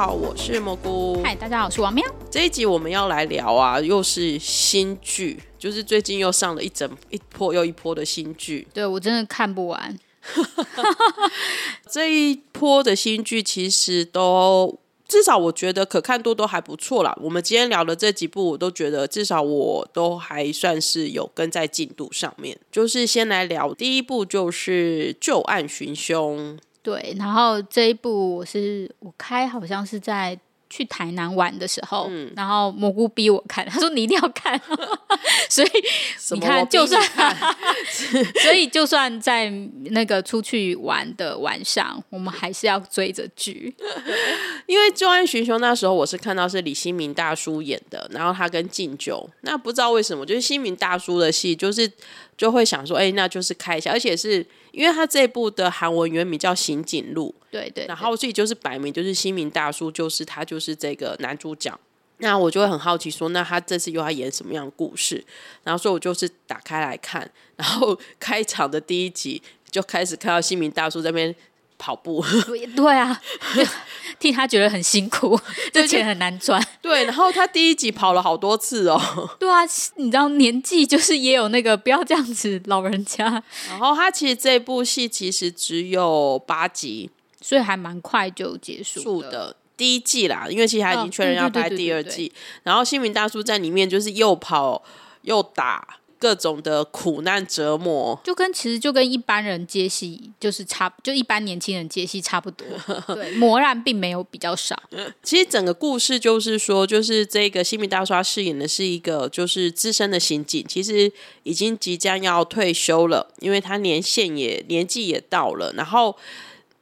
好，我是蘑菇。嗨，大家好，我是王喵。这一集我们要来聊啊，又是新剧，就是最近又上了一整一波又一波的新剧。对，我真的看不完。这一波的新剧其实都至少我觉得可看度都还不错啦。我们今天聊的这几部，我都觉得至少我都还算是有跟在进度上面。就是先来聊第一部，就是《旧案寻凶》。对，然后这一部我是我开，好像是在去台南玩的时候，嗯、然后蘑菇逼我看，他说你一定要看，所以你看，就算，所以就算在那个出去玩的晚上，我们还是要追着剧，因为《旧案寻凶》那时候我是看到是李新民大叔演的，然后他跟敬酒，那不知道为什么，就是新民大叔的戏，就是就会想说，哎，那就是开一下，而且是。因为他这部的韩文原名叫《刑警录》，对，对对，然后所以就是摆明就是新民大叔，就是他就是这个男主角。那我就会很好奇说，那他这次又要演什么样的故事？然后所以我就是打开来看，然后 开场的第一集就开始看到新民大叔在那边。跑步，对啊，替他觉得很辛苦，这钱很难赚。对，然后他第一集跑了好多次哦。对啊，你知道年纪就是也有那个不要这样子，老人家。然后他其实这部戏其实只有八集，所以还蛮快就结束的第一季啦。因为其实他已经确认要拍第二季。然后新民大叔在里面就是又跑又打。各种的苦难折磨，就跟其实就跟一般人接戏就是差，就一般年轻人接戏差不多。对，磨难并没有比较少。其实整个故事就是说，就是这个新民大刷饰演的是一个就是资深的刑警，其实已经即将要退休了，因为他年限也年纪也到了，然后。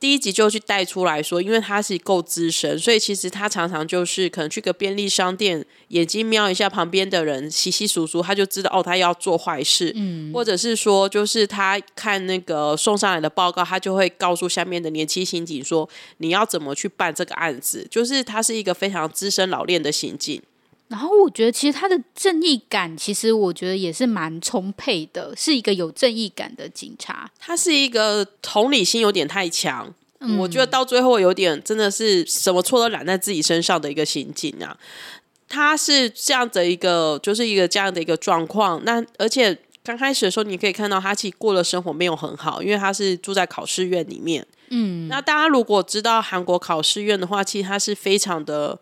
第一集就去带出来说，因为他是够资深，所以其实他常常就是可能去个便利商店，眼睛瞄一下旁边的人，稀稀疏疏，他就知道哦，他要做坏事。嗯，或者是说，就是他看那个送上来的报告，他就会告诉下面的年轻刑警说，你要怎么去办这个案子。就是他是一个非常资深老练的刑警。然后我觉得，其实他的正义感，其实我觉得也是蛮充沛的，是一个有正义感的警察。他是一个同理心有点太强，嗯，我觉得到最后有点真的是什么错都揽在自己身上的一个刑警啊。他是这样的一个，就是一个这样的一个状况。那而且刚开始的时候，你可以看到他其实过的生活没有很好，因为他是住在考试院里面。嗯，那大家如果知道韩国考试院的话，其实他是非常的。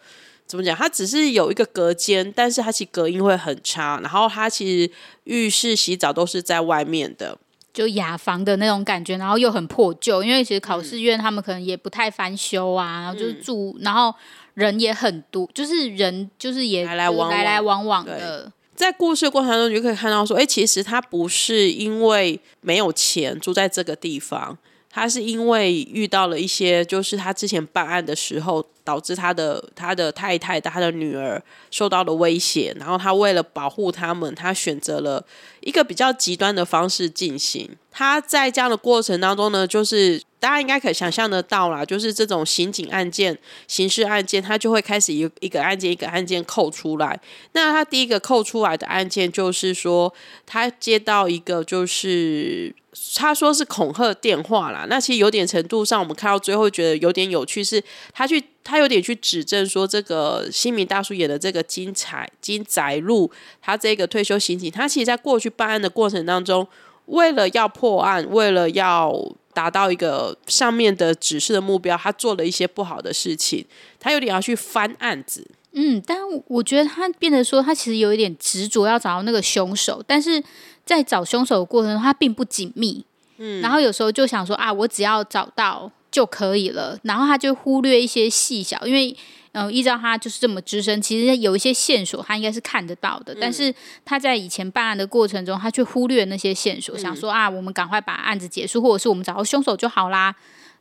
怎么讲？它只是有一个隔间，但是它其实隔音会很差。然后它其实浴室洗澡都是在外面的，就雅房的那种感觉，然后又很破旧。因为其实考试院他们可能也不太翻修啊，然后就是住，嗯、然后人也很多，就是人就是也来来往往来来往往的。在故事过程中，你就可以看到说，哎，其实他不是因为没有钱住在这个地方。他是因为遇到了一些，就是他之前办案的时候，导致他的他的太太、他的女儿受到了威胁，然后他为了保护他们，他选择了一个比较极端的方式进行。他在这样的过程当中呢，就是大家应该可以想象得到啦，就是这种刑警案件、刑事案件，他就会开始一一个案件一个案件扣出来。那他第一个扣出来的案件就是说，他接到一个就是。他说是恐吓电话啦，那其实有点程度上，我们看到最后觉得有点有趣，是他去他有点去指证说，这个新民大叔演的这个金彩金载禄，他这个退休刑警，他其实在过去办案的过程当中，为了要破案，为了要达到一个上面的指示的目标，他做了一些不好的事情，他有点要去翻案子。嗯，但我觉得他变得说，他其实有一点执着要找到那个凶手，但是在找凶手的过程中，他并不紧密。嗯，然后有时候就想说啊，我只要找到就可以了，然后他就忽略一些细小，因为。嗯，依照他就是这么资深，其实有一些线索他应该是看得到的，嗯、但是他在以前办案的过程中，他却忽略那些线索，嗯、想说啊，我们赶快把案子结束，或者是我们找到凶手就好啦。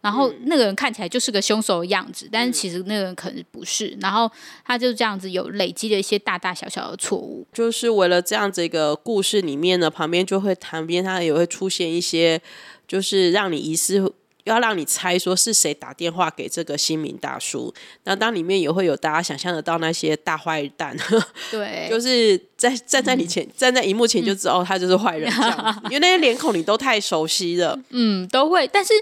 然后那个人看起来就是个凶手的样子，嗯、但是其实那个人可能不是。然后他就这样子有累积了一些大大小小的错误，就是为了这样子一个故事里面呢，旁边就会旁边他也会出现一些，就是让你疑似。要让你猜说是谁打电话给这个新民大叔，那当里面也会有大家想象得到那些大坏蛋，对，就是在站在你前、嗯、站在荧幕前就知道他就是坏人 因为那些脸孔你都太熟悉了，嗯，都会。但是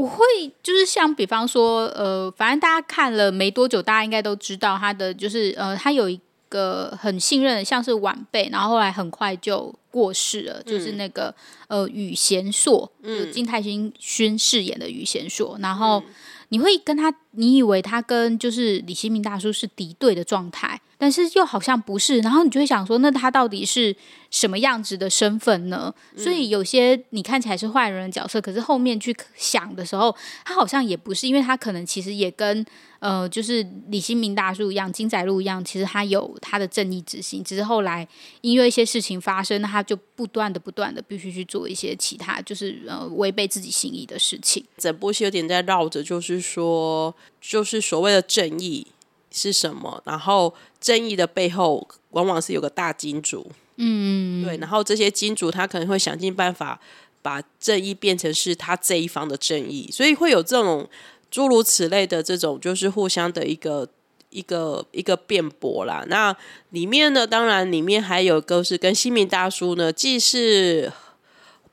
我会就是像比方说，呃，反正大家看了没多久，大家应该都知道他的就是呃，他有一个很信任的像是晚辈，然后后来很快就。过世了，就是那个、嗯、呃宇贤硕，就金泰勋勋饰演的宇贤硕，然后你会跟他，你以为他跟就是李新民大叔是敌对的状态。但是又好像不是，然后你就会想说，那他到底是什么样子的身份呢？嗯、所以有些你看起来是坏人的角色，可是后面去想的时候，他好像也不是，因为他可能其实也跟呃，就是李新民大叔一样，金载路一样，其实他有他的正义之心，只是后来因为一些事情发生，他就不断的、不断的必须去做一些其他，就是呃违背自己心意的事情。整部戏有点在绕着，就是说，就是所谓的正义。是什么？然后正义的背后往往是有个大金主，嗯，对。然后这些金主他可能会想尽办法把正义变成是他这一方的正义，所以会有这种诸如此类的这种就是互相的一个一个一个辩驳啦。那里面呢，当然里面还有一个是跟新民大叔呢，既是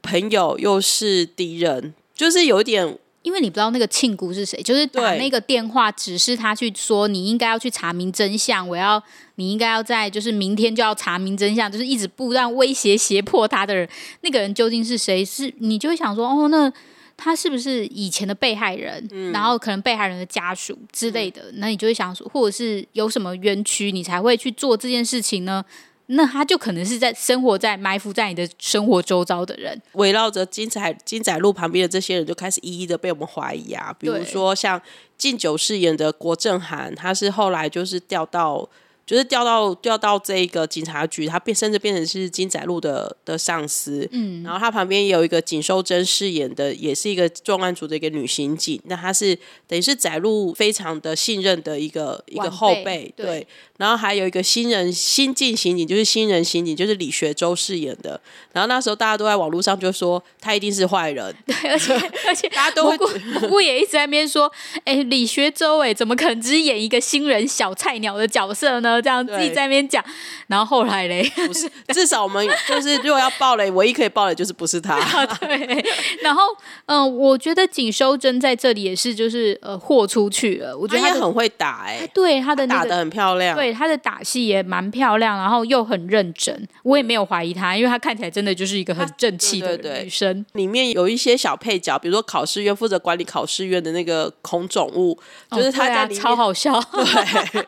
朋友又是敌人，就是有一点。因为你不知道那个庆姑是谁，就是打那个电话指示他去说，你应该要去查明真相，我要你应该要在就是明天就要查明真相，就是一直不断威胁胁迫他的人，那个人究竟是谁？是你就会想说，哦，那他是不是以前的被害人？嗯、然后可能被害人的家属之类的，嗯、那你就会想说，或者是有什么冤屈，你才会去做这件事情呢？那他就可能是在生活在埋伏在你的生活周遭的人，围绕着金彩金仔路旁边的这些人就开始一一的被我们怀疑啊，比如说像敬酒饰演的郭正涵，他是后来就是调到。就是调到调到这个警察局，他变甚至变成是金载禄的的上司，嗯，然后他旁边也有一个景秀珍饰演的，也是一个重案组的一个女刑警，那她是等于是载禄非常的信任的一个一个后辈，对，对，然后还有一个新人新进刑警，就是新人刑警，就是李学周饰演的，然后那时候大家都在网络上就说他一定是坏人，对，而且 而且大家都会，蘑菇也一直在那边说，哎，李学周哎，怎么可能只演一个新人小菜鸟的角色呢？这样自己在那边讲，然后后来嘞，不是，至少我们就是如果要爆雷，唯一可以爆的就是不是他。对，然后嗯、呃，我觉得景修真在这里也是就是呃豁出去了，我觉得他，很会打哎、欸，对他的、那个、打的很漂亮，对他的打戏也蛮漂亮，然后又很认真，我也没有怀疑他，因为他看起来真的就是一个很正气的女生。里面有一些小配角，比如说考试院负责管理考试院的那个孔总务，就是他在里面、哦啊、超好笑，对，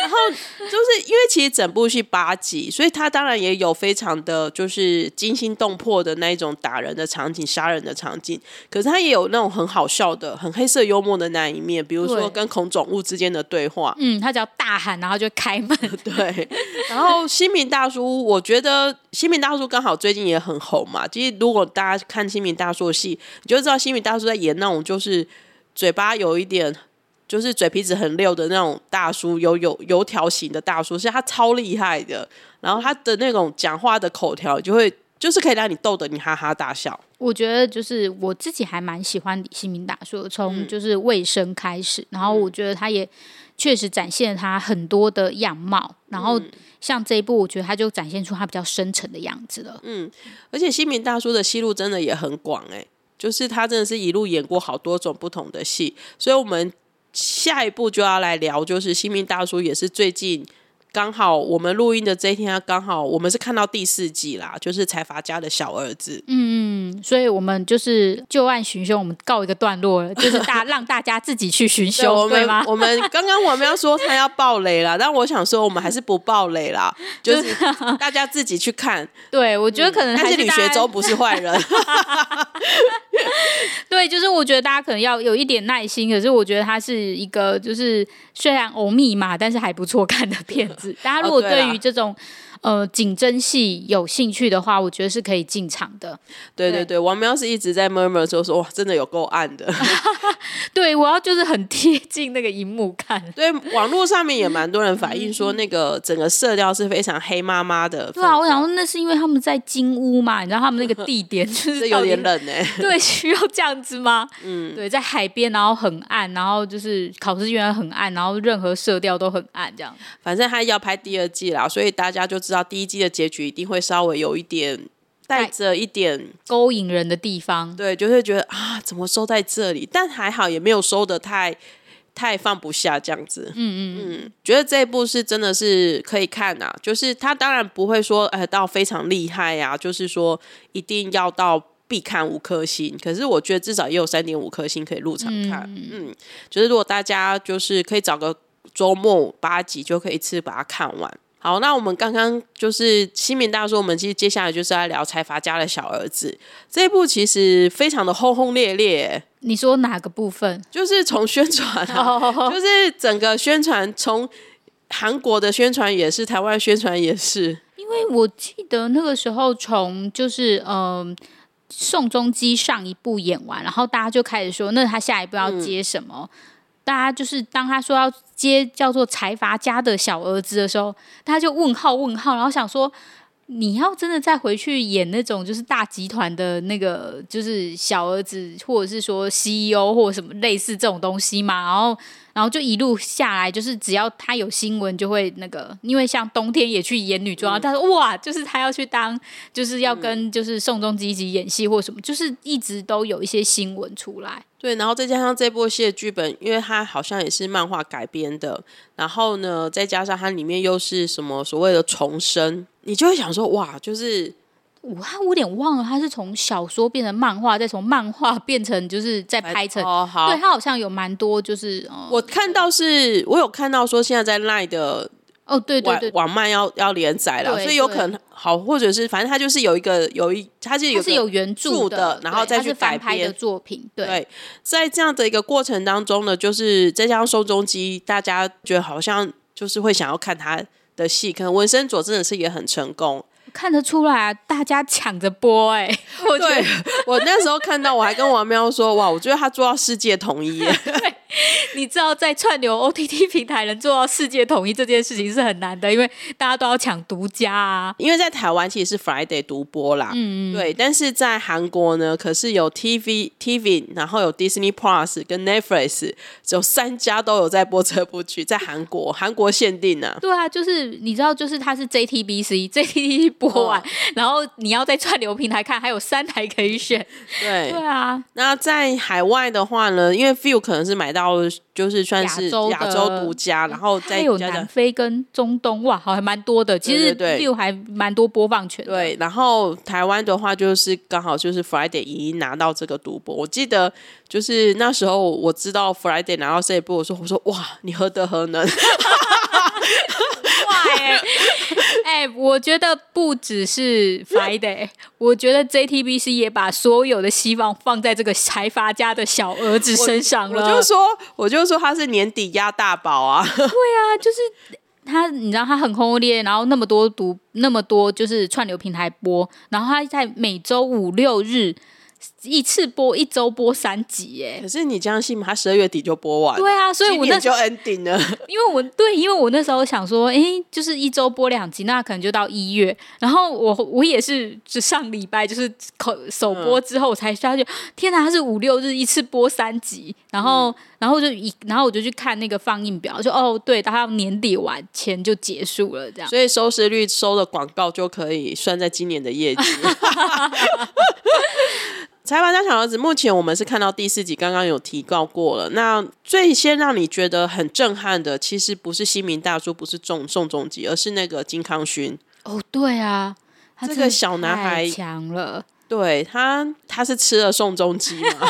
然后就是。因为其实整部戏八集，所以他当然也有非常的就是惊心动魄的那一种打人的场景、杀人的场景。可是他也有那种很好笑的、很黑色幽默的那一面，比如说跟恐总物之间的对话。嗯，他只要大喊，然后就开门。对。然后新民大叔，我觉得新民大叔刚好最近也很红嘛。其实如果大家看新民大叔的戏，你就知道新民大叔在演那种就是嘴巴有一点。就是嘴皮子很溜的那种大叔，有有油条型的大叔，是他超厉害的。然后他的那种讲话的口条，就会就是可以让你逗得你哈哈大笑。我觉得就是我自己还蛮喜欢李新民大叔，从就是卫生开始，嗯、然后我觉得他也确实展现了他很多的样貌。然后像这一部，我觉得他就展现出他比较深沉的样子了。嗯，而且新民大叔的戏路真的也很广哎、欸，就是他真的是一路演过好多种不同的戏，所以我们。下一步就要来聊，就是新民大叔也是最近刚好我们录音的这一天，刚好我们是看到第四季啦，就是财阀家的小儿子。嗯嗯，所以我们就是旧案寻凶，我们告一个段落了，就是大让大家自己去寻凶，对吗？我们刚刚我们要说他要爆雷了，但我想说我们还是不爆雷啦，就是大家自己去看。对，我觉得可能还是吕学周不是坏人。对，就是我觉得大家可能要有一点耐心，可是我觉得他是一个就是虽然欧密码，但是还不错看的片子。大家如果对于这种、哦、呃警侦系有兴趣的话，我觉得是可以进场的。对对对，王喵是一直在 murmur 说说哇，真的有够暗的。对，我要就是很贴近那个荧幕看。对，网络上面也蛮多人反映说，那个整个色调是非常黑麻麻的。对啊，我想说那是因为他们在金屋嘛，你知道他们那个地点 就是有点冷哎、欸。对，需要这样子吗？嗯，对，在海边，然后很暗，然后就是考试院很暗，然后任何色调都很暗，这样。反正他要拍第二季啦，所以大家就知道第一季的结局一定会稍微有一点带着一点勾引人的地方。对，就会觉得啊，怎么收在这里？但还好也没有收的太太放不下这样子。嗯嗯嗯，觉得这一部是真的是可以看啊，就是他当然不会说呃到非常厉害呀、啊，就是说一定要到。必看五颗星，可是我觉得至少也有三点五颗星可以入场看。嗯，嗯，就是如果大家就是可以找个周末八集就可以一次把它看完。好，那我们刚刚就是新民大说，我们其实接下来就是在聊财阀家的小儿子这一部，其实非常的轰轰烈烈。你说哪个部分？就是从宣传、啊，就是整个宣传，从韩国的宣传也是，台湾宣传也是。因为我记得那个时候从就是嗯。呃宋仲基上一部演完，然后大家就开始说，那他下一步要接什么？嗯、大家就是当他说要接叫做财阀家的小儿子的时候，大家就问号问号，然后想说，你要真的再回去演那种就是大集团的那个就是小儿子，或者是说 CEO 或者什么类似这种东西嘛？然后。然后就一路下来，就是只要他有新闻，就会那个，因为像冬天也去演女装，嗯、他说哇，就是他要去当，就是要跟就是宋仲基一起演戏或什么，就是一直都有一些新闻出来。对，然后再加上这部戏的剧本，因为它好像也是漫画改编的，然后呢，再加上它里面又是什么所谓的重生，你就会想说哇，就是。我我有点忘了，他是从小说变成漫画，再从漫画 变成就是再拍成。哦、好，对他好像有蛮多，就是、嗯、我看到是，我有看到说现在在 LINE 的哦，对对对，网漫要要连载了，所以有可能好，或者是反正他就是有一个有一，他是有是有原著的，然后再去改编的作品。对，对，在这样的一个过程当中呢，就是再加上宋仲基，大家觉得好像就是会想要看他的戏，可能文森佐真的是也很成功。看得出来啊，大家抢着播哎、欸！我对我那时候看到，我还跟王喵说：“哇，我觉得他做到世界统一。”对，你知道在串流 OTT 平台能做到世界统一这件事情是很难的，因为大家都要抢独家啊。因为在台湾其实是 Friday 独播啦，嗯嗯，对。但是在韩国呢，可是有 TV TV，然后有 Disney Plus 跟 Netflix，只有三家都有在播这部剧，在韩国，韩国限定呢、啊。对啊，就是你知道，就是它是 JTBC JTBC 播。播完，然后你要在串流平台看，还有三台可以选。对对啊，那在海外的话呢？因为 Viu 可能是买到，就是算是亚洲独家，然后再有南非跟中东，哇，好还蛮多的。其实 Viu 还蛮多播放权。对，然后台湾的话，就是刚好就是 Friday 已经拿到这个独播。我记得就是那时候我知道 Friday 拿到这一部，我说我说哇，你何德何能？哇 哎、欸欸，我觉得不只是 Friday，我觉得 JTBC 也把所有的希望放在这个财阀家的小儿子身上了。我，我就说，我就说他是年底压大宝啊。对啊，就是他，你知道他很轰烈，然后那么多读那么多就是串流平台播，然后他在每周五六日。一次播一周播三集，哎，可是你这样信吗？他十二月底就播完，对啊，所以我那就 ending 了。因为我对，因为我那时候想说，哎、欸，就是一周播两集，那可能就到一月。然后我我也是，就上礼拜就是口首播之后我才发觉，天哪，他是五六日一次播三集，然后、嗯、然后就一，然后我就去看那个放映表，就哦，对，他要年底完前就结束了，这样，所以收视率收的广告就可以算在今年的业绩。财阀家小儿子目前我们是看到第四集，刚刚有提到过了。那最先让你觉得很震撼的，其实不是新民大叔，不是宋宋仲基，而是那个金康勋。哦，对啊，这个小男孩强了。对他，他是吃了宋仲基吗？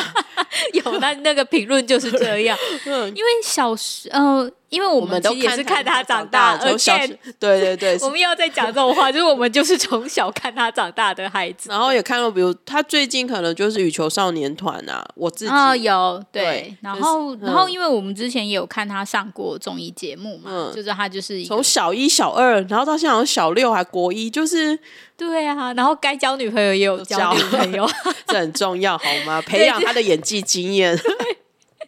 有，那那个评论就是这样。嗯，因为小时，呃。因为我们都也是看他长大，从小对对对，我们要再讲这种话，就 是我们就是从小看他长大的孩子。然后也看到，比如他最近可能就是羽球少年团啊，我自己啊有对，然后然后因为我们之前也有看他上过综艺节目嘛，就是他就是从小一小二，然后到现在好像小六还国一，就是对啊，然后该交女朋友也有交女朋友，这很重要好吗？培养他的演技经验。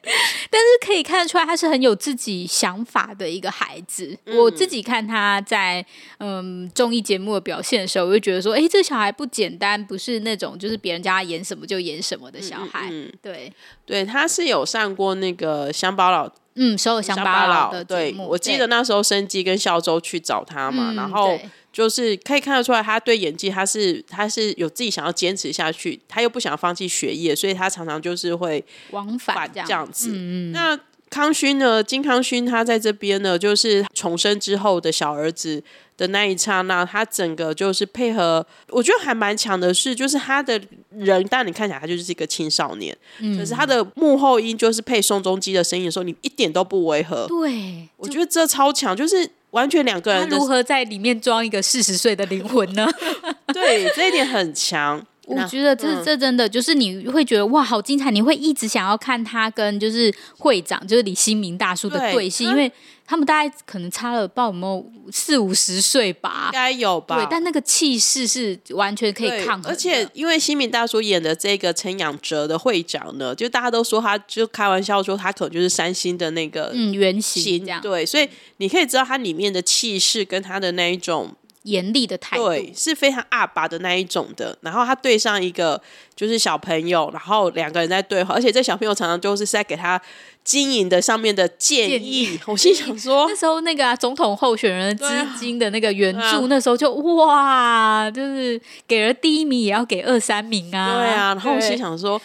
但是可以看得出来，他是很有自己想法的一个孩子。嗯、我自己看他在嗯综艺节目的表现的时候，我就觉得说，哎，这个小孩不简单，不是那种就是别人家演什么就演什么的小孩。嗯嗯、对，对，他是有上过那个乡巴佬，嗯，所有乡巴佬的节目。对，我记得那时候生机跟孝周去找他嘛，嗯、然后。就是可以看得出来，他对演技，他是他是有自己想要坚持下去，他又不想放弃学业，所以他常常就是会往返这样子。嗯、那康勋呢？金康勋他在这边呢，就是重生之后的小儿子的那一刹那，他整个就是配合，我觉得还蛮强的是，就是他的人，但你看起来他就是一个青少年，嗯、可是他的幕后音就是配宋仲基的声音的时候，你一点都不违和。对，我觉得这超强，就是。完全两个人，他如何在里面装一个四十岁的灵魂呢？对，这一点很强。我觉得这这真的就是你会觉得哇，好精彩！你会一直想要看他跟就是会长，就是李新民大叔的对戏，因为。他们大概可能差了不知道有没有四五十岁吧，应该有吧。对，但那个气势是完全可以抗衡。而且因为新民大叔演的这个陈养哲的会长呢，就大家都说他就开玩笑说他可能就是三星的那个嗯原型这样。对，所以你可以知道他里面的气势跟他的那一种。严厉的态度，对，是非常阿爸的那一种的。然后他对上一个就是小朋友，然后两个人在对话，而且这小朋友常常就是在给他经营的上面的建议。我心想说，那时候那个、啊、总统候选人资金的那个援助，啊、那时候就哇，就是给了第一名也要给二三名啊。对啊，然后我心想说，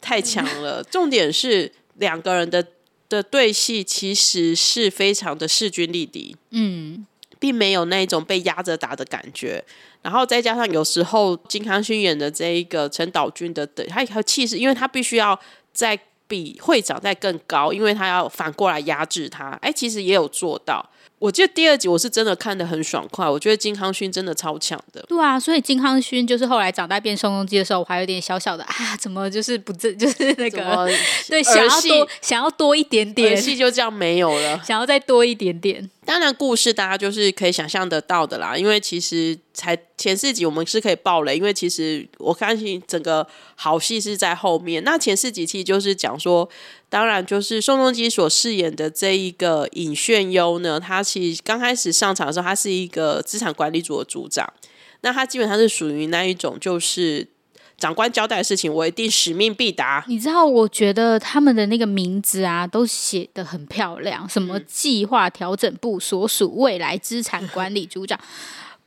太强了。重点是两个人的的对戏其实是非常的势均力敌。嗯。并没有那种被压着打的感觉，然后再加上有时候金康勋演的这一个陈岛君的的，他有气势，因为他必须要在比会长在更高，因为他要反过来压制他。哎，其实也有做到。我记得第二集我是真的看得很爽快，我觉得金康勋真的超强的。对啊，所以金康勋就是后来长大变宋仲基的时候，我还有点小小的啊，怎么就是不正，就是那个么 对，想要多想要多一点点，戏就这样没有了，想要再多一点点。当然，故事大家就是可以想象得到的啦，因为其实才前四集我们是可以爆雷，因为其实我相信整个好戏是在后面。那前四集其实就是讲说。当然，就是宋仲基所饰演的这一个尹炫优呢，他其实刚开始上场的时候，他是一个资产管理组的组长。那他基本上是属于那一种，就是长官交代的事情，我一定使命必达。你知道，我觉得他们的那个名字啊，都写的很漂亮，什么计划调整部所属未来资产管理组长。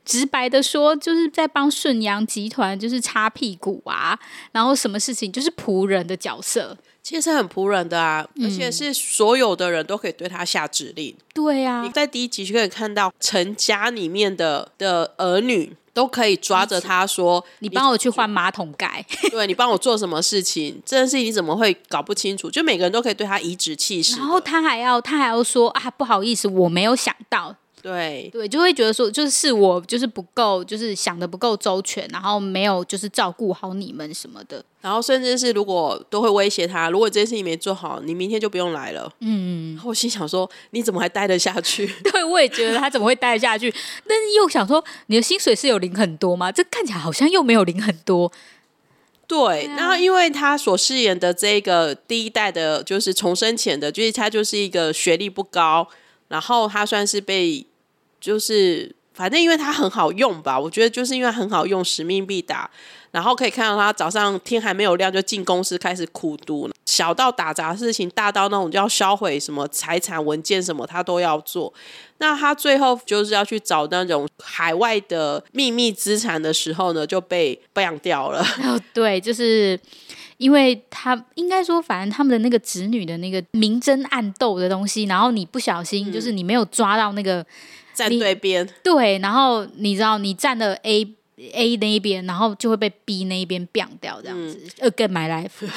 直白的说，就是在帮顺阳集团就是擦屁股啊，然后什么事情就是仆人的角色。其实很仆人的啊，嗯、而且是所有的人都可以对他下指令。对呀、啊，你在第一集就可以看到陈家里面的的儿女都可以抓着他说：“你帮我去换马桶盖。”对，你帮我做什么事情？这件事情你怎么会搞不清楚？就每个人都可以对他颐指气使。然后他还要他还要说啊，不好意思，我没有想到。对对，就会觉得说，就是我就是不够，就是想的不够周全，然后没有就是照顾好你们什么的，然后甚至是如果都会威胁他，如果这件事情没做好，你明天就不用来了。嗯，我心想说，你怎么还待得下去？对，我也觉得他怎么会待得下去？但是又想说，你的薪水是有领很多吗？这看起来好像又没有领很多。对，然后、啊、因为他所饰演的这个第一代的，就是重生前的，就是他就是一个学历不高，然后他算是被。就是，反正因为他很好用吧，我觉得就是因为很好用，使命必达。然后可以看到他早上天还没有亮就进公司开始苦读，小到打杂事情，大到那种就要销毁什么财产文件什么，他都要做。那他最后就是要去找那种海外的秘密资产的时候呢，就被 bang 掉了。哦，对，就是因为他应该说，反正他们的那个子女的那个明争暗斗的东西，然后你不小心，就是你没有抓到那个、嗯、站对边，对，然后你知道你站的 A。A 那一边，然后就会被 B 那一边变掉，这样子。呃，Again my life。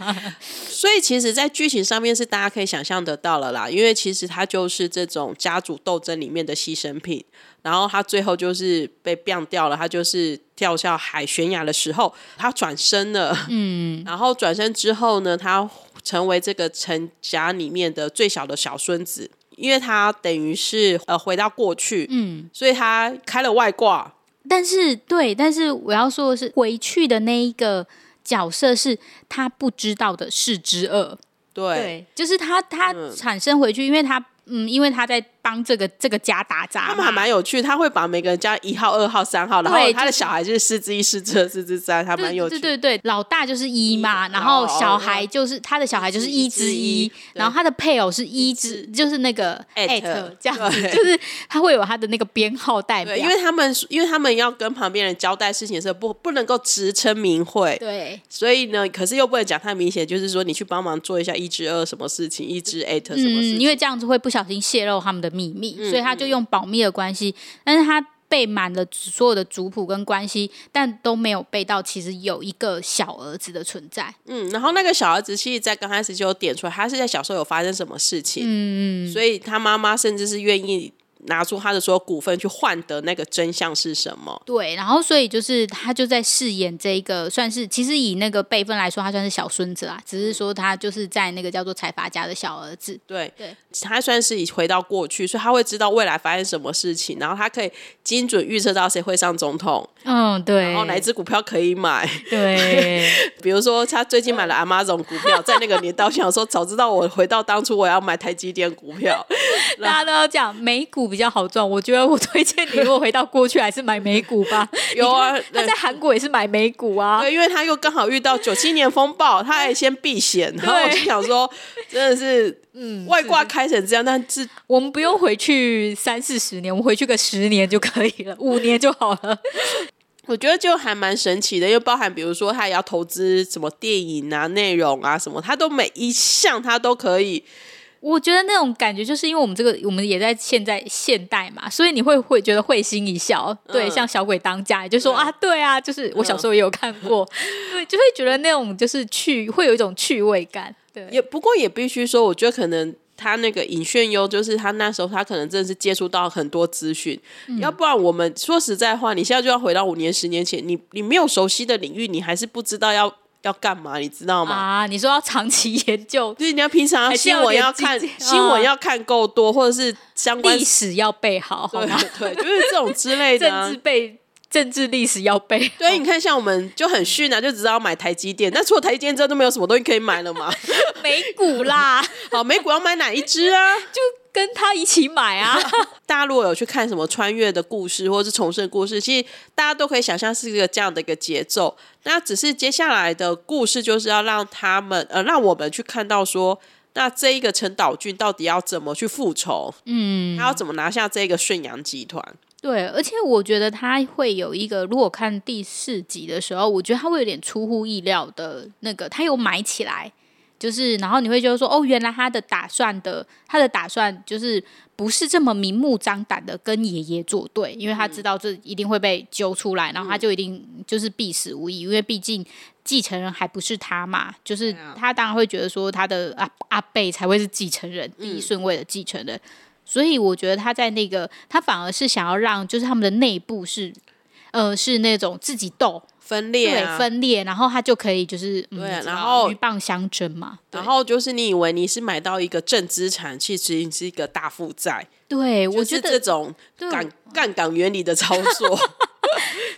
所以其实，在剧情上面是大家可以想象得到了啦，因为其实他就是这种家族斗争里面的牺牲品，然后他最后就是被变掉了，他就是跳下海悬崖的时候，他转身了，嗯，然后转身之后呢，他成为这个陈家里面的最小的小孙子，因为他等于是呃回到过去，嗯，所以他开了外挂。但是，对，但是我要说的是，回去的那一个角色是他不知道的事之二，对，对，就是他他产生回去，嗯、因为他嗯，因为他在。帮这个这个家打杂，他们还蛮有趣。他会把每个人家一号、二号、三号，然后他的小孩就是四之一、四之二、四之三，还蛮有趣。对对对，老大就是一嘛，然后小孩就是他的小孩就是一之一，然后他的配偶是一之，就是那个 at 这样子，就是他会有他的那个编号代表。因为他们因为他们要跟旁边人交代事情的时候，不不能够直称名讳，对，所以呢，可是又不能讲太明显，就是说你去帮忙做一下一之二什么事情，一之 at 什么事情，因为这样子会不小心泄露他们的秘密，所以他。就用保密的关系，但是他背满了所有的族谱跟关系，但都没有背到其实有一个小儿子的存在。嗯，然后那个小儿子其实，在刚开始就有点出来，他是在小时候有发生什么事情，嗯，所以他妈妈甚至是愿意。拿出他的所有股份去换得那个真相是什么？对，然后所以就是他就在饰演这一个，算是其实以那个辈分来说，他算是小孙子啦。只是说他就是在那个叫做财阀家的小儿子。对对，他算是以回到过去，所以他会知道未来发生什么事情，然后他可以精准预测到谁会上总统。嗯，对。然后哪只股票可以买？对。比如说他最近买了 Amazon 股票，在那个年代，我想说早知道我回到当初我要买台积电股票。大家都要讲美股。比较好赚，我觉得我推荐你，如果回到过去，还是买美股吧。有啊，他在韩国也是买美股啊。对，因为他又刚好遇到九七年风暴，他还先避险。然后我就想说，真的是，嗯，外挂开成这样，但是我们不用回去三四十年，我们回去个十年就可以了，五年就好了。我觉得就还蛮神奇的，又包含比如说他也要投资什么电影啊、内容啊什么，他都每一项他都可以。我觉得那种感觉，就是因为我们这个，我们也在现在现代嘛，所以你会会觉得会心一笑。对，嗯、像小鬼当家，也就说、嗯、啊，对啊，就是我小时候也有看过，嗯、对，就会觉得那种就是趣，会有一种趣味感。对，也不过也必须说，我觉得可能他那个尹炫优，就是他那时候他可能真的是接触到很多资讯，嗯、要不然我们说实在话，你现在就要回到五年、十年前，你你没有熟悉的领域，你还是不知道要。要干嘛？你知道吗？啊，你说要长期研究，就是你要平常新闻要看，新闻要看够多，嗯、或者是相关历史要背好，对对，就是这种之类的、啊、政治背政治历史要背。对，你看像我们就很逊啊，就只知道买台积电，那除了台积电之后都没有什么东西可以买了吗？美股啦，好，美股要买哪一只啊？就。跟他一起买啊！大家如果有去看什么穿越的故事，或者是重生的故事，其实大家都可以想象是一个这样的一个节奏。那只是接下来的故事就是要让他们呃，让我们去看到说，那这一个陈岛俊到底要怎么去复仇？嗯，他要怎么拿下这个顺阳集团？对，而且我觉得他会有一个，如果看第四集的时候，我觉得他会有点出乎意料的那个，他有买起来。就是，然后你会觉得说，哦，原来他的打算的，他的打算就是不是这么明目张胆的跟爷爷作对，因为他知道这一定会被揪出来，然后他就一定就是必死无疑，因为毕竟继承人还不是他嘛，就是他当然会觉得说他的阿阿伯才会是继承人，第一顺位的继承人，所以我觉得他在那个他反而是想要让就是他们的内部是呃是那种自己斗。分裂、啊，对，分裂，然后他就可以就是对、啊，然后鹬蚌相争嘛。然后就是你以为你是买到一个正资产，其实你是一个大负债。对，我觉得这种杠杠杆原理的操作，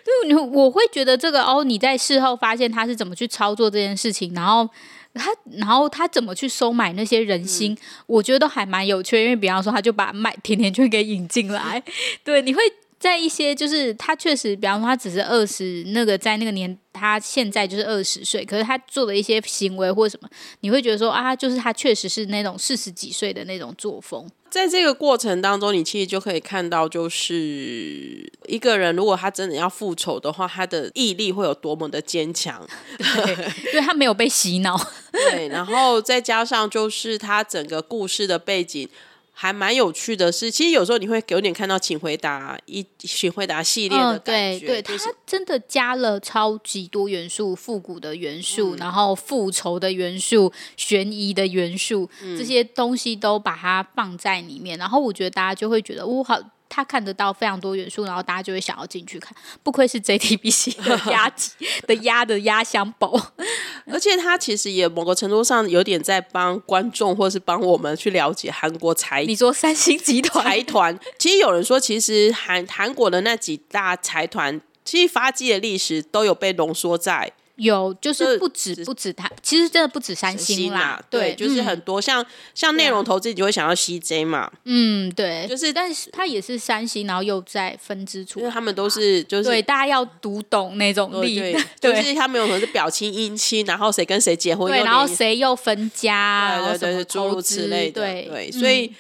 对，你 我会觉得这个哦，你在事后发现他是怎么去操作这件事情，然后他，然后他怎么去收买那些人心，嗯、我觉得都还蛮有趣。因为比方说，他就把卖甜甜圈给引进来，对，你会。在一些就是他确实，比方说他只是二十，那个在那个年，他现在就是二十岁，可是他做的一些行为或什么，你会觉得说啊，就是他确实是那种四十几岁的那种作风。在这个过程当中，你其实就可以看到，就是一个人如果他真的要复仇的话，他的毅力会有多么的坚强。对，对他没有被洗脑。对，然后再加上就是他整个故事的背景。还蛮有趣的是，其实有时候你会有点看到《请回答》一《请回答》系列的感觉，嗯、对，对，它真的加了超级多元素，复古的元素，嗯、然后复仇的元素，悬疑的元素，嗯、这些东西都把它放在里面，然后我觉得大家就会觉得，哇，好。他看得到非常多元素，然后大家就会想要进去看。不愧是 JTBC 的压级的压的压箱宝，而且他其实也某个程度上有点在帮观众，或是帮我们去了解韩国财。你说三星集团财团，其实有人说，其实韩韩国的那几大财团，其实发迹的历史都有被浓缩在。有，就是不止不止他，其实真的不止三星啦，对，就是很多像像内容投资，你就会想到 CJ 嘛，嗯，对，就是，但是他也是三星，然后又在分支出，因为他们都是就是对大家要读懂那种力，对，就是他们有可能是表亲姻亲，然后谁跟谁结婚，对，然后谁又分家，对对对，诸如此类的，对，所以。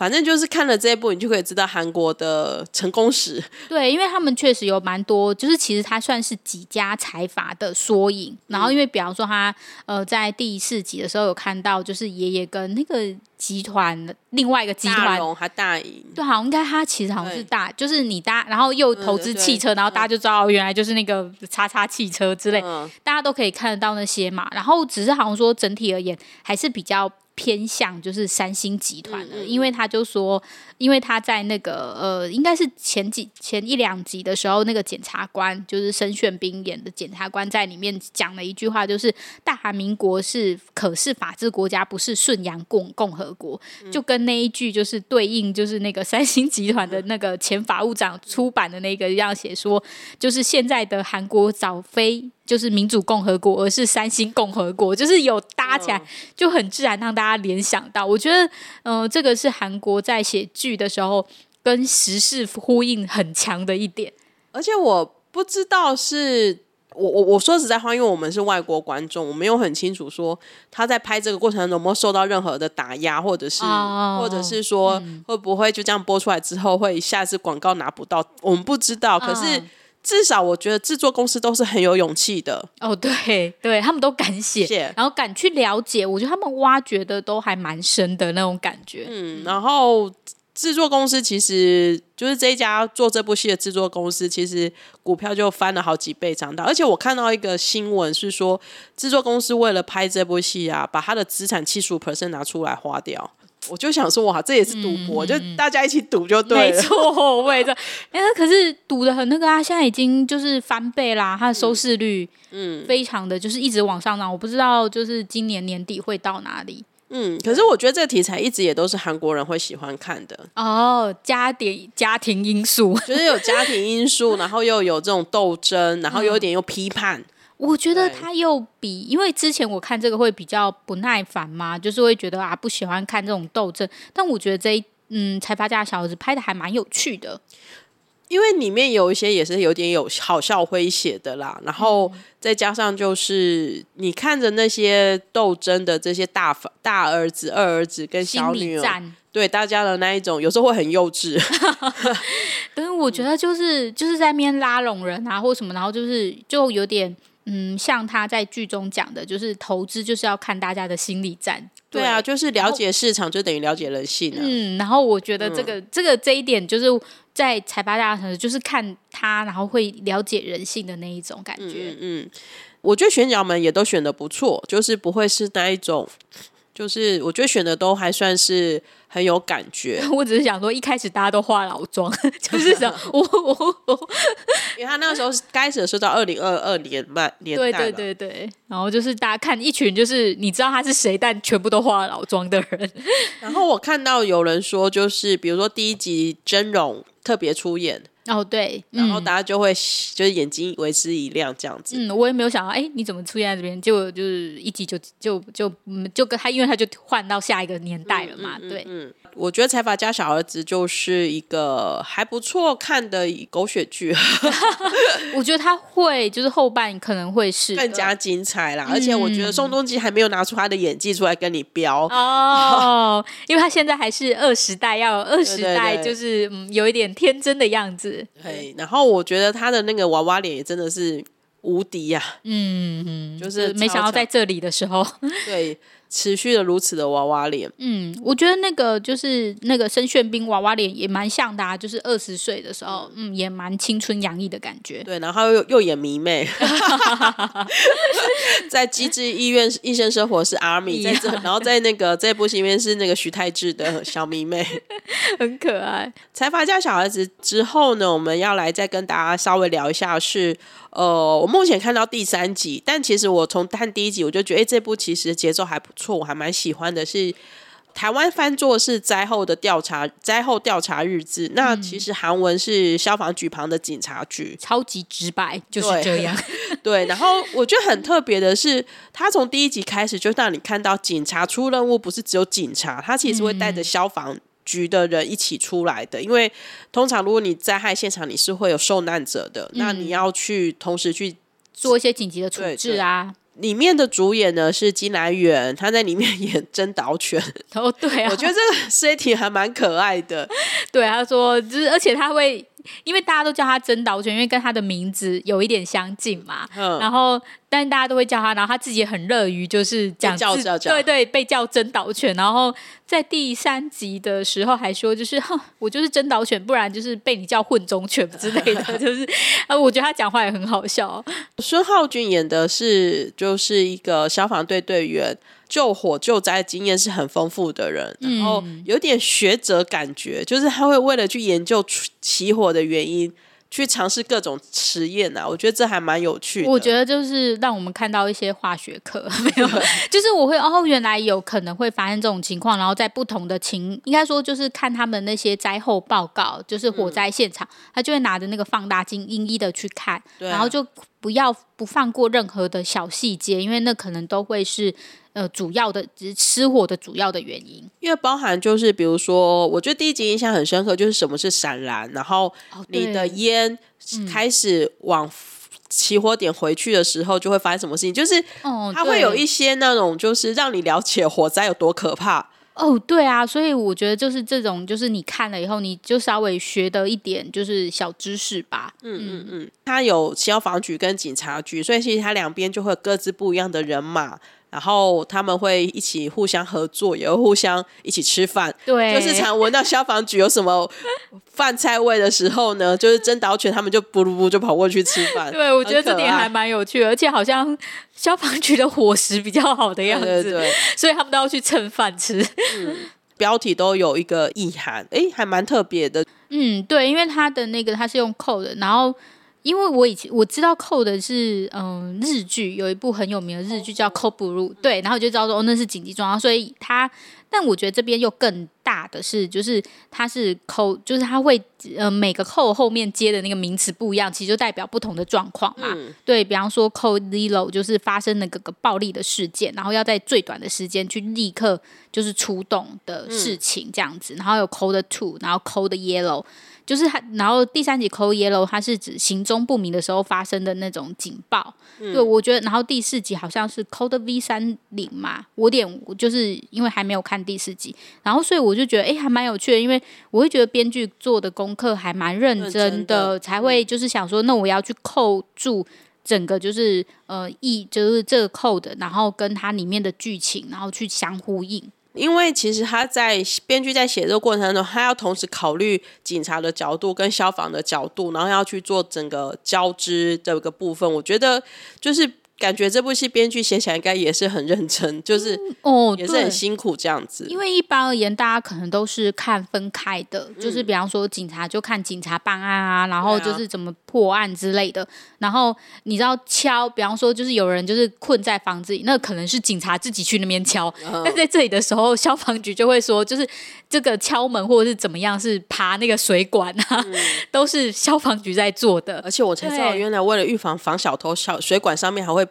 反正就是看了这一部，你就可以知道韩国的成功史。对，因为他们确实有蛮多，就是其实它算是几家财阀的缩影。然后，因为比方说他呃，在第四集的时候有看到，就是爷爷跟那个集团另外一个集团，对，好像应该他其实好像是大，就是你搭，然后又投资汽车，然后大家就知道原来就是那个叉叉汽车之类，嗯、大家都可以看得到那些嘛。然后只是好像说整体而言还是比较。偏向就是三星集团的，因为他就说，因为他在那个呃，应该是前几前一两集的时候，那个检察官就是申炫彬演的检察官在里面讲了一句话，就是大韩民国是可是法治国家，不是顺阳共共和国，就跟那一句就是对应，就是那个三星集团的那个前法务长出版的那个一样写说，就是现在的韩国早非。就是民主共和国，而是三星共和国，就是有搭起来就很自然让大家联想到。我觉得，嗯、呃，这个是韩国在写剧的时候跟时事呼应很强的一点。而且我不知道是我我我说实在话，因为我们是外国观众，我没有很清楚说他在拍这个过程中有没有受到任何的打压，或者是、哦、或者是说会不会就这样播出来之后会下次广告拿不到，我们不知道。可是。嗯至少我觉得制作公司都是很有勇气的哦，对对，他们都敢写，谢然后敢去了解，我觉得他们挖掘的都还蛮深的那种感觉。嗯，然后制作公司其实就是这一家做这部戏的制作公司，其实股票就翻了好几倍长大。而且我看到一个新闻是说，制作公司为了拍这部戏啊，把他的资产七十五 percent 拿出来花掉。我就想说，哇，这也是赌博，嗯、就大家一起赌就对了。没错，我也知道。哎，可是赌的很那个啊，现在已经就是翻倍啦，它的收视率，嗯，非常的就是一直往上涨。我不知道，就是今年年底会到哪里。嗯，可是我觉得这个题材一直也都是韩国人会喜欢看的。哦，家庭家庭因素，就是有家庭因素，然后又有这种斗争，然后有点又批判。嗯我觉得他又比，因为之前我看这个会比较不耐烦嘛，就是会觉得啊不喜欢看这种斗争。但我觉得这一嗯财阀家的小儿子拍的还蛮有趣的，因为里面有一些也是有点有好笑诙谐的啦，然后再加上就是你看着那些斗争的这些大大儿子、二儿子跟小女儿，对大家的那一种，有时候会很幼稚。但是我觉得就是就是在面拉拢人啊，或什么，然后就是就有点。嗯，像他在剧中讲的，就是投资就是要看大家的心理战。对，对啊，就是了解市场就等于了解人性啊。嗯，然后我觉得这个、嗯、这个这一点，就是在财阀大城市，就是看他，然后会了解人性的那一种感觉。嗯，嗯，我觉得选角们也都选的不错，就是不会是那一种。就是我觉得选的都还算是很有感觉。我只是想说，一开始大家都化老妆，就是想我我我，因为他那个时候开始的时候到二零二二年半年代，对对对对。然后就是大家看一群，就是你知道他是谁，但全部都化老妆的人。然后我看到有人说，就是比如说第一集真容特别出演。哦，对，然后大家就会就是眼睛为之一亮这样子。嗯，我也没有想到，哎，你怎么出现在这边？就就是一集就就就就跟他，因为他就换到下一个年代了嘛。对，嗯，我觉得财阀家小儿子就是一个还不错看的狗血剧。我觉得他会就是后半可能会是更加精彩啦，而且我觉得宋仲基还没有拿出他的演技出来跟你飙哦，因为他现在还是二十代，要有二十代就是嗯有一点天真的样子。对，然后我觉得他的那个娃娃脸也真的是无敌呀，嗯嗯，就是没想到在这里的时候，对。持续的如此的娃娃脸，嗯，我觉得那个就是那个申炫斌娃娃脸也蛮像的啊，就是二十岁的时候，嗯，也蛮青春洋溢的感觉。对，然后又又演迷妹，在《机智医院医生生活》是阿米，在这，然后在那个这部戏里面是那个徐太智的小迷妹，很可爱。财阀家小孩子之后呢，我们要来再跟大家稍微聊一下是。呃，我目前看到第三集，但其实我从看第一集我就觉得，哎，这部其实节奏还不错，我还蛮喜欢的是。台湾翻作是灾后的调查，灾后调查日志。嗯、那其实韩文是消防局旁的警察局，超级直白，就是这样。对，然后我觉得很特别的是，他从第一集开始就让你看到警察出任务，不是只有警察，他其实会带着消防。嗯局的人一起出来的，因为通常如果你灾害现场，你是会有受难者的，嗯、那你要去同时去做一些紧急的处置啊。里面的主演呢是金来远，他在里面演真导犬。哦，对啊，我觉得这个 setting 还蛮可爱的。对，他说就是，而且他会。因为大家都叫他真岛犬，因为跟他的名字有一点相近嘛。嗯。然后，但大家都会叫他，然后他自己也很乐于就是讲叫叫叫，对对，被叫真岛犬。然后在第三集的时候还说，就是哼，我就是真岛犬，不然就是被你叫混种犬之类的。就是，啊，我觉得他讲话也很好笑。孙浩俊演的是就是一个消防队队员。救火救灾经验是很丰富的人，然后有点学者感觉，就是他会为了去研究起火的原因，去尝试各种实验啊。我觉得这还蛮有趣的。我觉得就是让我们看到一些化学课，没有，就是我会哦，原来有可能会发生这种情况，然后在不同的情，应该说就是看他们那些灾后报告，就是火灾现场，他就会拿着那个放大镜一一的去看，然后就不要不放过任何的小细节，因为那可能都会是。呃，主要的失火的主要的原因，因为包含就是比如说，我觉得第一集印象很深刻，就是什么是闪燃，然后你的烟开始往起火点回去的时候，就会发生什么事情，就是它会有一些那种，就是让你了解火灾有多可怕。哦，对啊，所以我觉得就是这种，就是你看了以后，你就稍微学得一点，就是小知识吧。嗯嗯嗯，它有消防局跟警察局，所以其实它两边就会各自不一样的人马。然后他们会一起互相合作，也会互相一起吃饭。对，就是常闻到消防局有什么饭菜味的时候呢，就是真导犬他们就不噜不就跑过去吃饭。对，我觉得这点还蛮有趣的，而且好像消防局的伙食比较好的样子，对对对，所以他们都要去蹭饭吃。嗯，标题都有一个意涵，哎，还蛮特别的。嗯，对，因为它的那个它是用扣的，然后。因为我以前我知道 Code 的是嗯日剧，有一部很有名的日剧叫 Code Blue，对，然后就知道说哦那是紧急状况，所以它，但我觉得这边又更大的是，就是它是 Code，就是它会呃每个 Code 后面接的那个名词不一样，其实就代表不同的状况嘛。嗯、对，比方说 Code Zero 就是发生那个个暴力的事件，然后要在最短的时间去立刻就是出动的事情这样子，然后有 Code Two，然后 Code Yellow。就是他，然后第三集 Code Yellow，它是指行踪不明的时候发生的那种警报。嗯、对，我觉得，然后第四集好像是 Code V 三零嘛，我有点就是因为还没有看第四集，然后所以我就觉得，哎，还蛮有趣的，因为我会觉得编剧做的功课还蛮认真的，真的才会就是想说，那我要去扣住整个就是呃一就是这个 code，然后跟它里面的剧情，然后去相呼应。因为其实他在编剧在写这个过程当中，他要同时考虑警察的角度跟消防的角度，然后要去做整个交织这个部分。我觉得就是感觉这部戏编剧写起来应该也是很认真，就是哦，也是很辛苦这样子。因为一般而言，大家可能都是看分开的，嗯、就是比方说警察就看警察办案啊，然后就是怎么破案之类的。啊、然后你知道敲，比方说就是有人就是困在房子里，那可能是警察自己去那边敲。嗯、但在这里的时候，消防局就会说，就是这个敲门或者是怎么样，是爬那个水管啊，嗯、都是消防局在做的。而且我才知道，原来为了预防防小偷，小水管上面还会。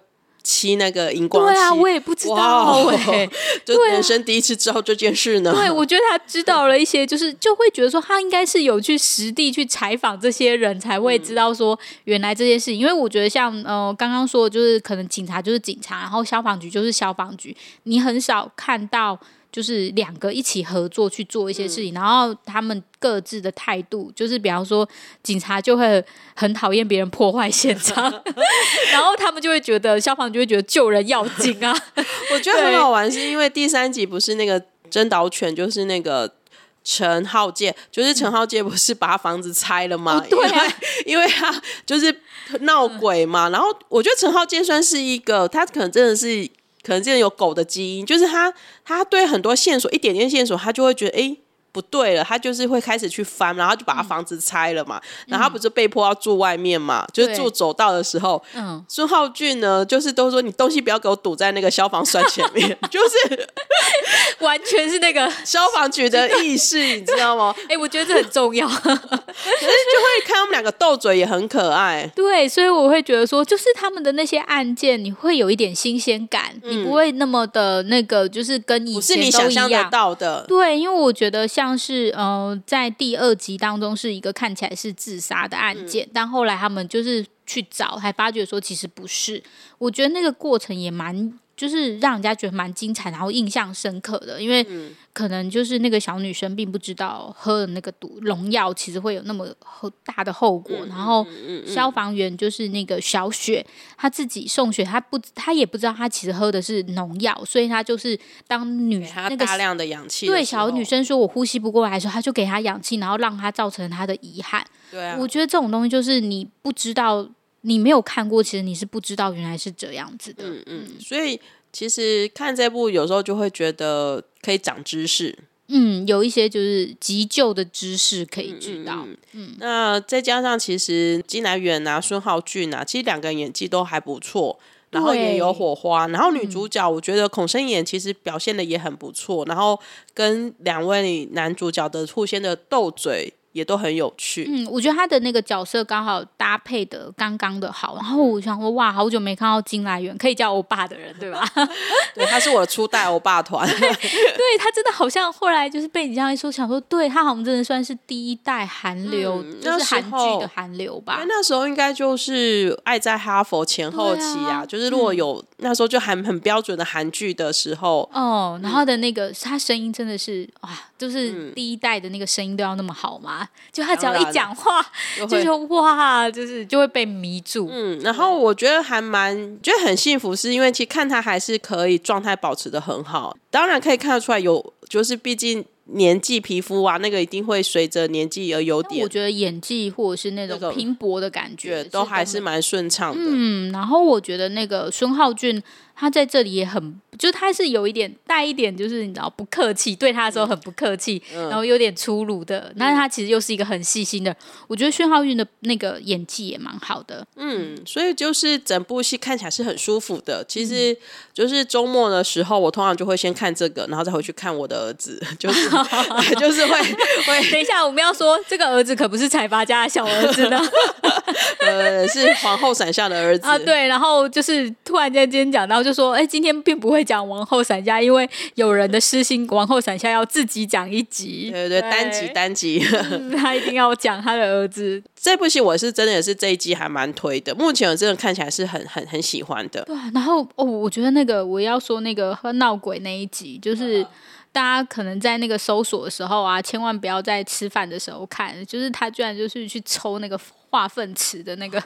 漆那个荧光漆，对啊，我也不知道哎、欸，就人生第一次知道这件事呢。对，对，我觉得他知道了一些，就是就会觉得说他应该是有去实地去采访这些人才会知道说原来这件事。因为我觉得像呃刚刚说的，就是可能警察就是警察，然后消防局就是消防局，你很少看到。就是两个一起合作去做一些事情，嗯、然后他们各自的态度，就是比方说，警察就会很讨厌别人破坏现场，然后他们就会觉得消防就会觉得救人要紧啊。我觉得很好玩，是因为第三集不是那个真导犬，就是那个陈浩介，就是陈浩介不是把房子拆了吗？嗯、对、啊，因为，因为他就是闹鬼嘛。然后我觉得陈浩介算是一个，他可能真的是。可能真的有狗的基因，就是他，他对很多线索一点点线索，他就会觉得，哎。不对了，他就是会开始去翻，然后就把他房子拆了嘛。嗯、然后他不是被迫要住外面嘛？嗯、就是住走道的时候，嗯，孙浩俊呢，就是都说你东西不要给我堵在那个消防栓前面，就是完全是那个消防局的意识，你知道吗？哎、欸，我觉得这很重要。可是就会看他们两个斗嘴也很可爱。对，所以我会觉得说，就是他们的那些案件，你会有一点新鲜感，嗯、你不会那么的那个，就是跟以前都一样，不是你想象得到的。对，因为我觉得。像是呃，在第二集当中是一个看起来是自杀的案件，嗯、但后来他们就是去找，还发觉说其实不是。我觉得那个过程也蛮。就是让人家觉得蛮精彩，然后印象深刻的，因为可能就是那个小女生并不知道喝了那个毒农药，其实会有那么大的后果。然后消防员就是那个小雪，她自己送血，她不，她也不知道她其实喝的是农药，所以她就是当女那个大量的氧气，对小女生说我呼吸不过来的时候，她就给她氧气，然后让她造成她的遗憾。对啊，我觉得这种东西就是你不知道。你没有看过，其实你是不知道原来是这样子的。嗯嗯，所以其实看这部有时候就会觉得可以长知识。嗯，有一些就是急救的知识可以知道。嗯，嗯，嗯，那再加上其实金来源啊、孙浩俊啊，其实两个人演技都还不错，然后也有火花。然后女主角，我觉得孔生妍其实表现的也很不错。然后跟两位男主角的互相的斗嘴。也都很有趣。嗯，我觉得他的那个角色刚好搭配的刚刚的好。然后我想说，哇，好久没看到金来源可以叫欧巴的人，对吧？对，他是我的初代欧巴团。对，他真的好像后来就是被你这样一说，想说，对他好像真的算是第一代韩流，嗯、就是韩剧的韩流吧。那时候应该就是《爱在哈佛》前后期啊，啊就是如果有、嗯、那时候就还很标准的韩剧的时候。哦，然后的那个他声音真的是哇，就是第一代的那个声音都要那么好吗？就他只要一讲话，就，就说哇，就是就会被迷住。嗯，然后我觉得还蛮觉得很幸福，是因为其实看他还是可以状态保持的很好。当然可以看得出来有，就是毕竟年纪、皮肤啊，那个一定会随着年纪而有点。我觉得演技或者是那种拼搏的感觉，都还是蛮顺畅的。嗯，然后我觉得那个孙浩俊。他在这里也很，就他是有一点带一点，就是你知道不客气，对他的时候很不客气，嗯、然后有点粗鲁的。但是他其实又是一个很细心的。我觉得宣浩韵的那个演技也蛮好的。嗯，所以就是整部戏看起来是很舒服的。其实就是周末的时候，我通常就会先看这个，然后再回去看我的儿子，就是 就是会会。等一下，我们要说这个儿子可不是财阀家的小儿子呢，呃，是皇后伞下的儿子啊。对，然后就是突然间今天讲到。就说哎，今天并不会讲王后伞下，因为有人的私心，王后伞下要自己讲一集，对对，对单集单集，嗯，他一定要讲他的儿子。这部戏我是真的也是这一集还蛮推的，目前我真的看起来是很很很喜欢的。对，然后哦，我觉得那个我要说那个闹鬼那一集，就是大家可能在那个搜索的时候啊，千万不要在吃饭的时候看，就是他居然就是去抽那个。化粪池的那个，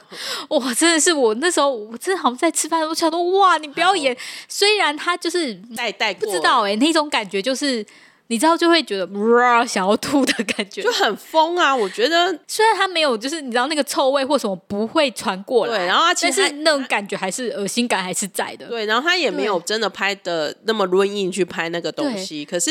哇，真的是我那时候，我真的好像在吃饭的时候想说，哇，你不要演。虽然他就是带带，不知道哎、欸，那种感觉就是你知道就会觉得哇想要吐的感觉，就很疯啊！我觉得虽然他没有，就是你知道那个臭味或什么不会传过来，对，然后他其实但是那种感觉还是恶心感还是在的。对，然后他也没有真的拍的那么润硬去拍那个东西，可是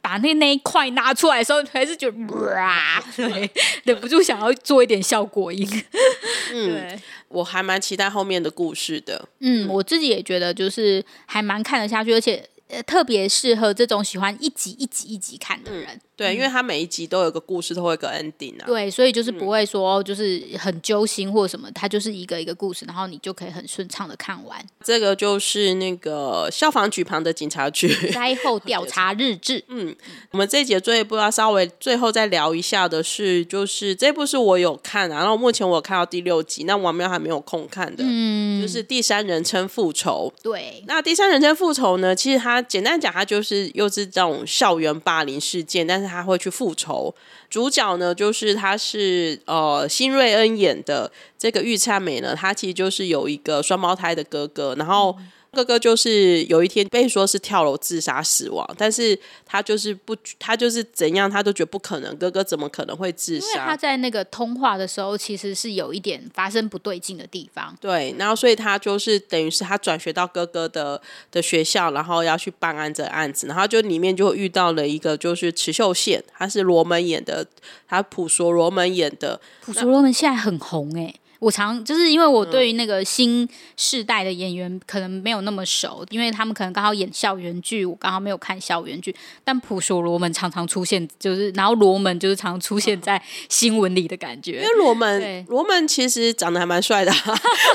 把那那一块拿出来的时候，还是觉得哇，对，忍不住想要做一点效果音。嗯，对我还蛮期待后面的故事的。嗯，我自己也觉得就是还蛮看得下去，而且。呃，特别适合这种喜欢一集一集一集看的人。嗯对，因为它每一集都有个故事，都会有个 ending 啊。对，所以就是不会说就是很揪心或什么，它就是一个一个故事，然后你就可以很顺畅的看完。这个就是那个消防局旁的警察局 灾后 调查日志。嗯，我们这一节最后一部要稍微最后再聊一下的是，就是这部是我有看啊，然后目前我有看到第六集，那王喵还没有空看的，嗯，就是第三人称复仇。对，那第三人称复仇呢，其实它简单讲，它就是又是这种校园霸凌事件，但是。他会去复仇，主角呢就是他是呃辛瑞恩演的这个玉灿美呢，他其实就是有一个双胞胎的哥哥，然后。哥哥就是有一天被说是跳楼自杀死亡，但是他就是不，他就是怎样，他都觉得不可能。哥哥怎么可能会自杀？因为他在那个通话的时候，其实是有一点发生不对劲的地方。对，然后所以他就是等于是他转学到哥哥的的学校，然后要去办案这案子，然后就里面就遇到了一个就是池秀贤，他是罗门演的，他普索罗门演的，普索罗门现在很红哎、欸。我常就是因为我对于那个新世代的演员可能没有那么熟，因为他们可能刚好演校园剧，我刚好没有看校园剧。但普索罗门常常出现，就是然后罗门就是常常出现在新闻里的感觉。因为罗门，罗门其实长得还蛮帅的，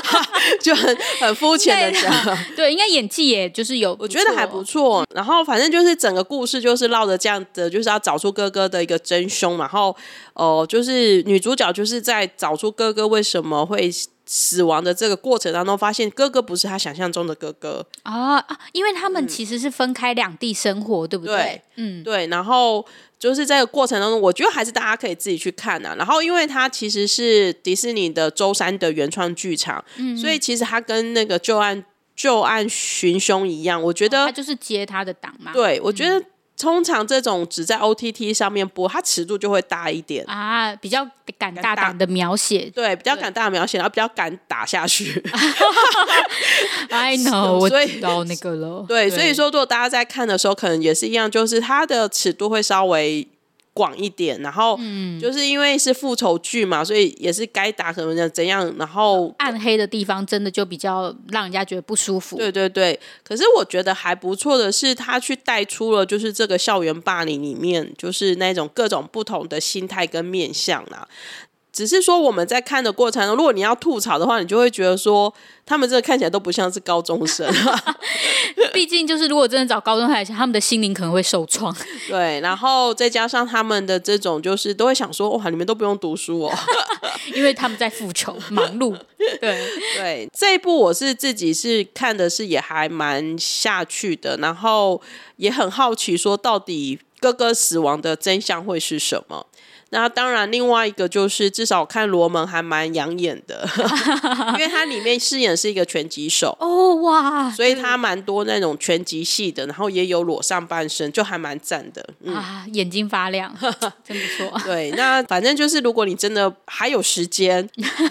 就很很肤浅的讲。对，应该演技也就是有，我觉得还不错。然后反正就是整个故事就是绕着这样的，就是要找出哥哥的一个真凶，然后。哦、呃，就是女主角就是在找出哥哥为什么会死亡的这个过程当中，发现哥哥不是他想象中的哥哥啊，因为他们其实是分开两地生活，嗯、对不对？对，嗯，对。然后就是这个过程当中，我觉得还是大家可以自己去看啊。然后，因为它其实是迪士尼的周三的原创剧场，嗯，所以其实它跟那个旧案旧案寻凶一样，我觉得、哦、他就是接他的档嘛。对，我觉得。嗯通常这种只在 OTT 上面播，它尺度就会大一点啊，比较敢大胆的描写，对，比较敢大胆描写，然后比较敢打下去。I know，所以到那个了，对，对，所以说如果大家在看的时候，可能也是一样，就是它的尺度会稍微。广一点，然后就是因为是复仇剧嘛，所以也是该打什么的怎样，然后暗黑的地方真的就比较让人家觉得不舒服。对对对，可是我觉得还不错的是，他去带出了就是这个校园霸凌里面，就是那种各种不同的心态跟面相啦。只是说我们在看的过程中，如果你要吐槽的话，你就会觉得说他们这个看起来都不像是高中生。毕竟就是如果真的找高中生来讲，他们的心灵可能会受创。对，然后再加上他们的这种，就是都会想说哇，你们都不用读书哦，因为他们在复仇忙碌。对对，这一部我是自己是看的是也还蛮下去的，然后也很好奇说到底哥哥死亡的真相会是什么。那当然，另外一个就是，至少我看罗门还蛮养眼的，因为他里面饰演是一个拳击手哦哇，所以他蛮多那种拳击戏的，然后也有裸上半身，就还蛮赞的、嗯、啊，眼睛发亮，真不错。对，那反正就是，如果你真的还有时间，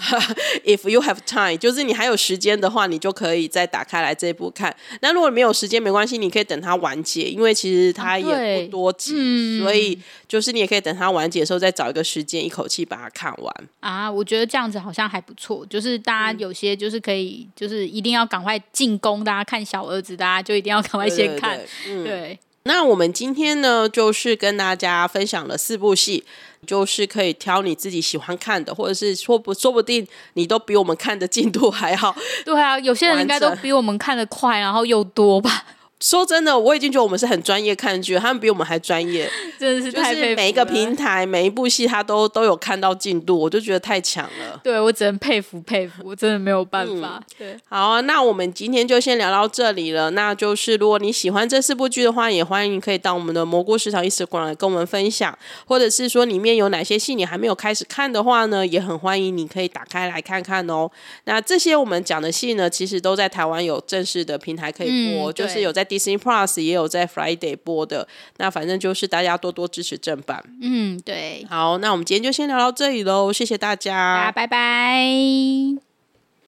if you have time，就是你还有时间的话，你就可以再打开来这一部看。那如果没有时间，没关系，你可以等它完结，因为其实它也不多集，所以就是你也可以等它完结的时候再。找一个时间，一口气把它看完啊！我觉得这样子好像还不错。就是大家有些就是可以，就是一定要赶快进攻。大家看小儿子，大家就一定要赶快先看。对，对，对，嗯、对，那我们今天呢，就是跟大家分享了四部戏，就是可以挑你自己喜欢看的，或者是说不说不定你都比我们看的进度还好。对啊，有些人应该都比我们看的快，然后又多吧。说真的，我已经觉得我们是很专业看剧，他们比我们还专业，真的是。就是每一个平台、每一部戏，他都都有看到进度，我就觉得太强了。对，我只能佩服佩服，我真的没有办法。嗯、对，好啊，那我们今天就先聊到这里了。那就是如果你喜欢这四部剧的话，也欢迎可以到我们的蘑菇食堂 Instagram 来跟我们分享，或者是说里面有哪些戏你还没有开始看的话呢，也很欢迎你可以打开来看看哦。那这些我们讲的戏呢，其实都在台湾有正式的平台可以播，嗯、就是有在。在 Disney Plus 也有在 Friday 播的。那反正就是大家多多支持正版。嗯，对。好，那我们今天就先聊到这里喽，谢谢大家，大家拜拜。